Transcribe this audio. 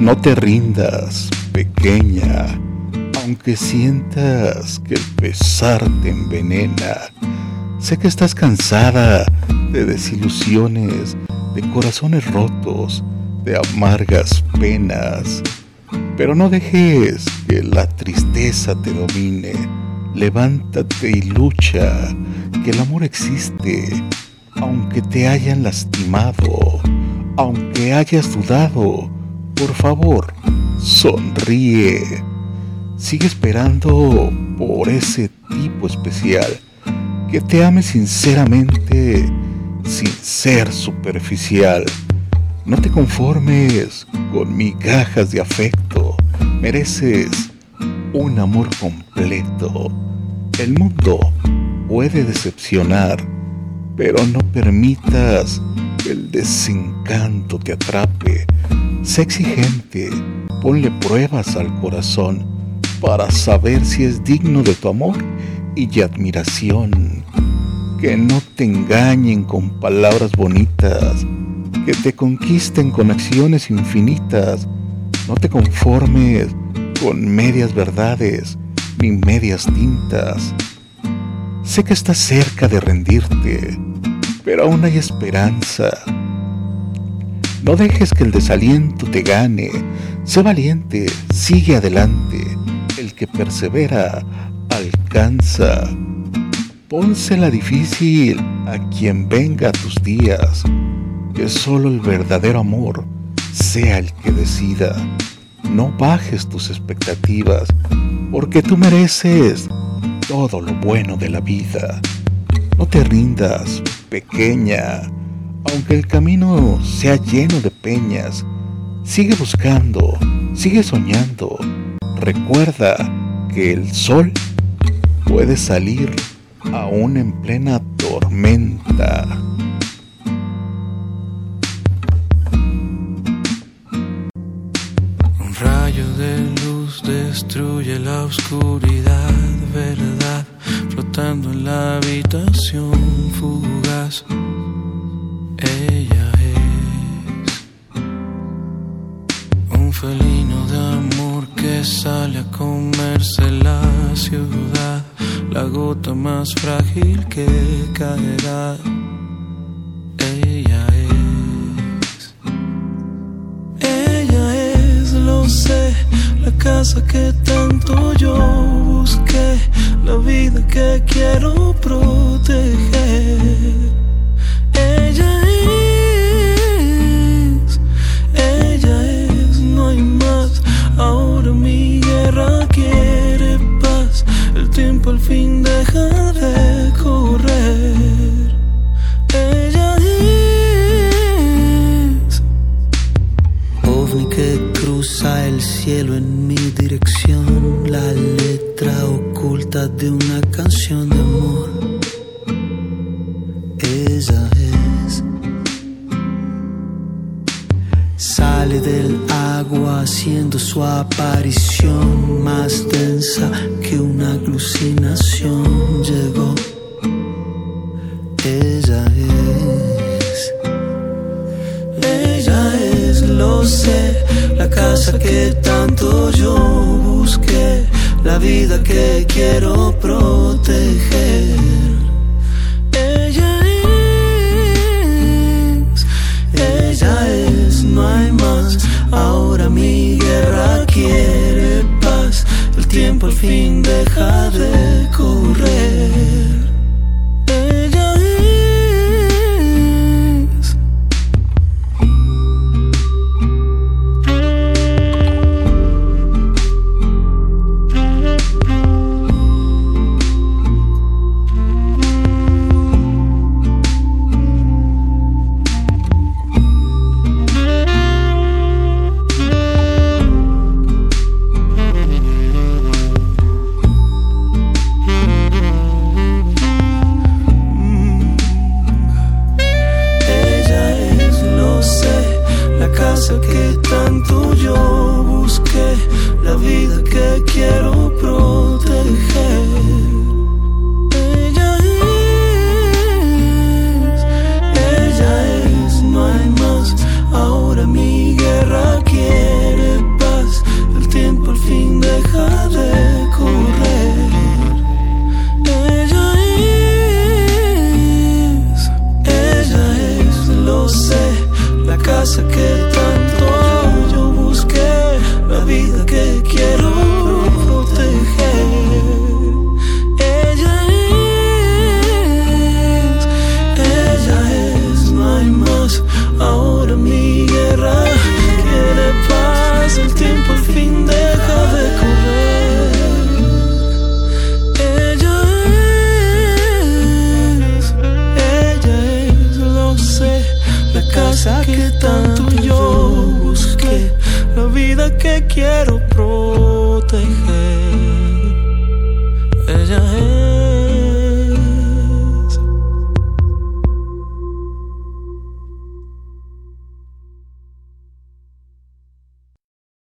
No te rindas, pequeña, aunque sientas que el pesar te envenena. Sé que estás cansada de desilusiones, de corazones rotos, de amargas penas. Pero no dejes que la tristeza te domine. Levántate y lucha, que el amor existe, aunque te hayan lastimado, aunque hayas dudado. Por favor, sonríe. Sigue esperando por ese tipo especial que te ame sinceramente sin ser superficial. No te conformes con migajas de afecto, mereces un amor completo. El mundo puede decepcionar, pero no permitas que el desencanto te atrape. Sé exigente, ponle pruebas al corazón para saber si es digno de tu amor y admiración. Que no te engañen con palabras bonitas, que te conquisten con acciones infinitas. No te conformes con medias verdades ni medias tintas. Sé que estás cerca de rendirte, pero aún hay esperanza. No dejes que el desaliento te gane. Sé valiente, sigue adelante. El que persevera alcanza. Pónsela difícil a quien venga a tus días, que solo el verdadero amor sea el que decida. No bajes tus expectativas, porque tú mereces todo lo bueno de la vida. No te rindas, pequeña, aunque el camino sea lleno de peñas. Sigue buscando, sigue soñando. Recuerda que el sol puede salir aún en plena tormenta. Un rayo de luz destruye la oscuridad, verdad, flotando en la habitación fugaz. Sale a comerse la ciudad la gota más frágil que caerá. Ella es, ella es, lo sé, la casa que tanto yo busqué, la vida que quiero proteger. Haciendo su aparición más densa que una alucinación llegó. Ella es, ella es, lo sé, la casa que tanto yo busqué, la vida que quiero proteger. Tiempo al fin deja de correr. La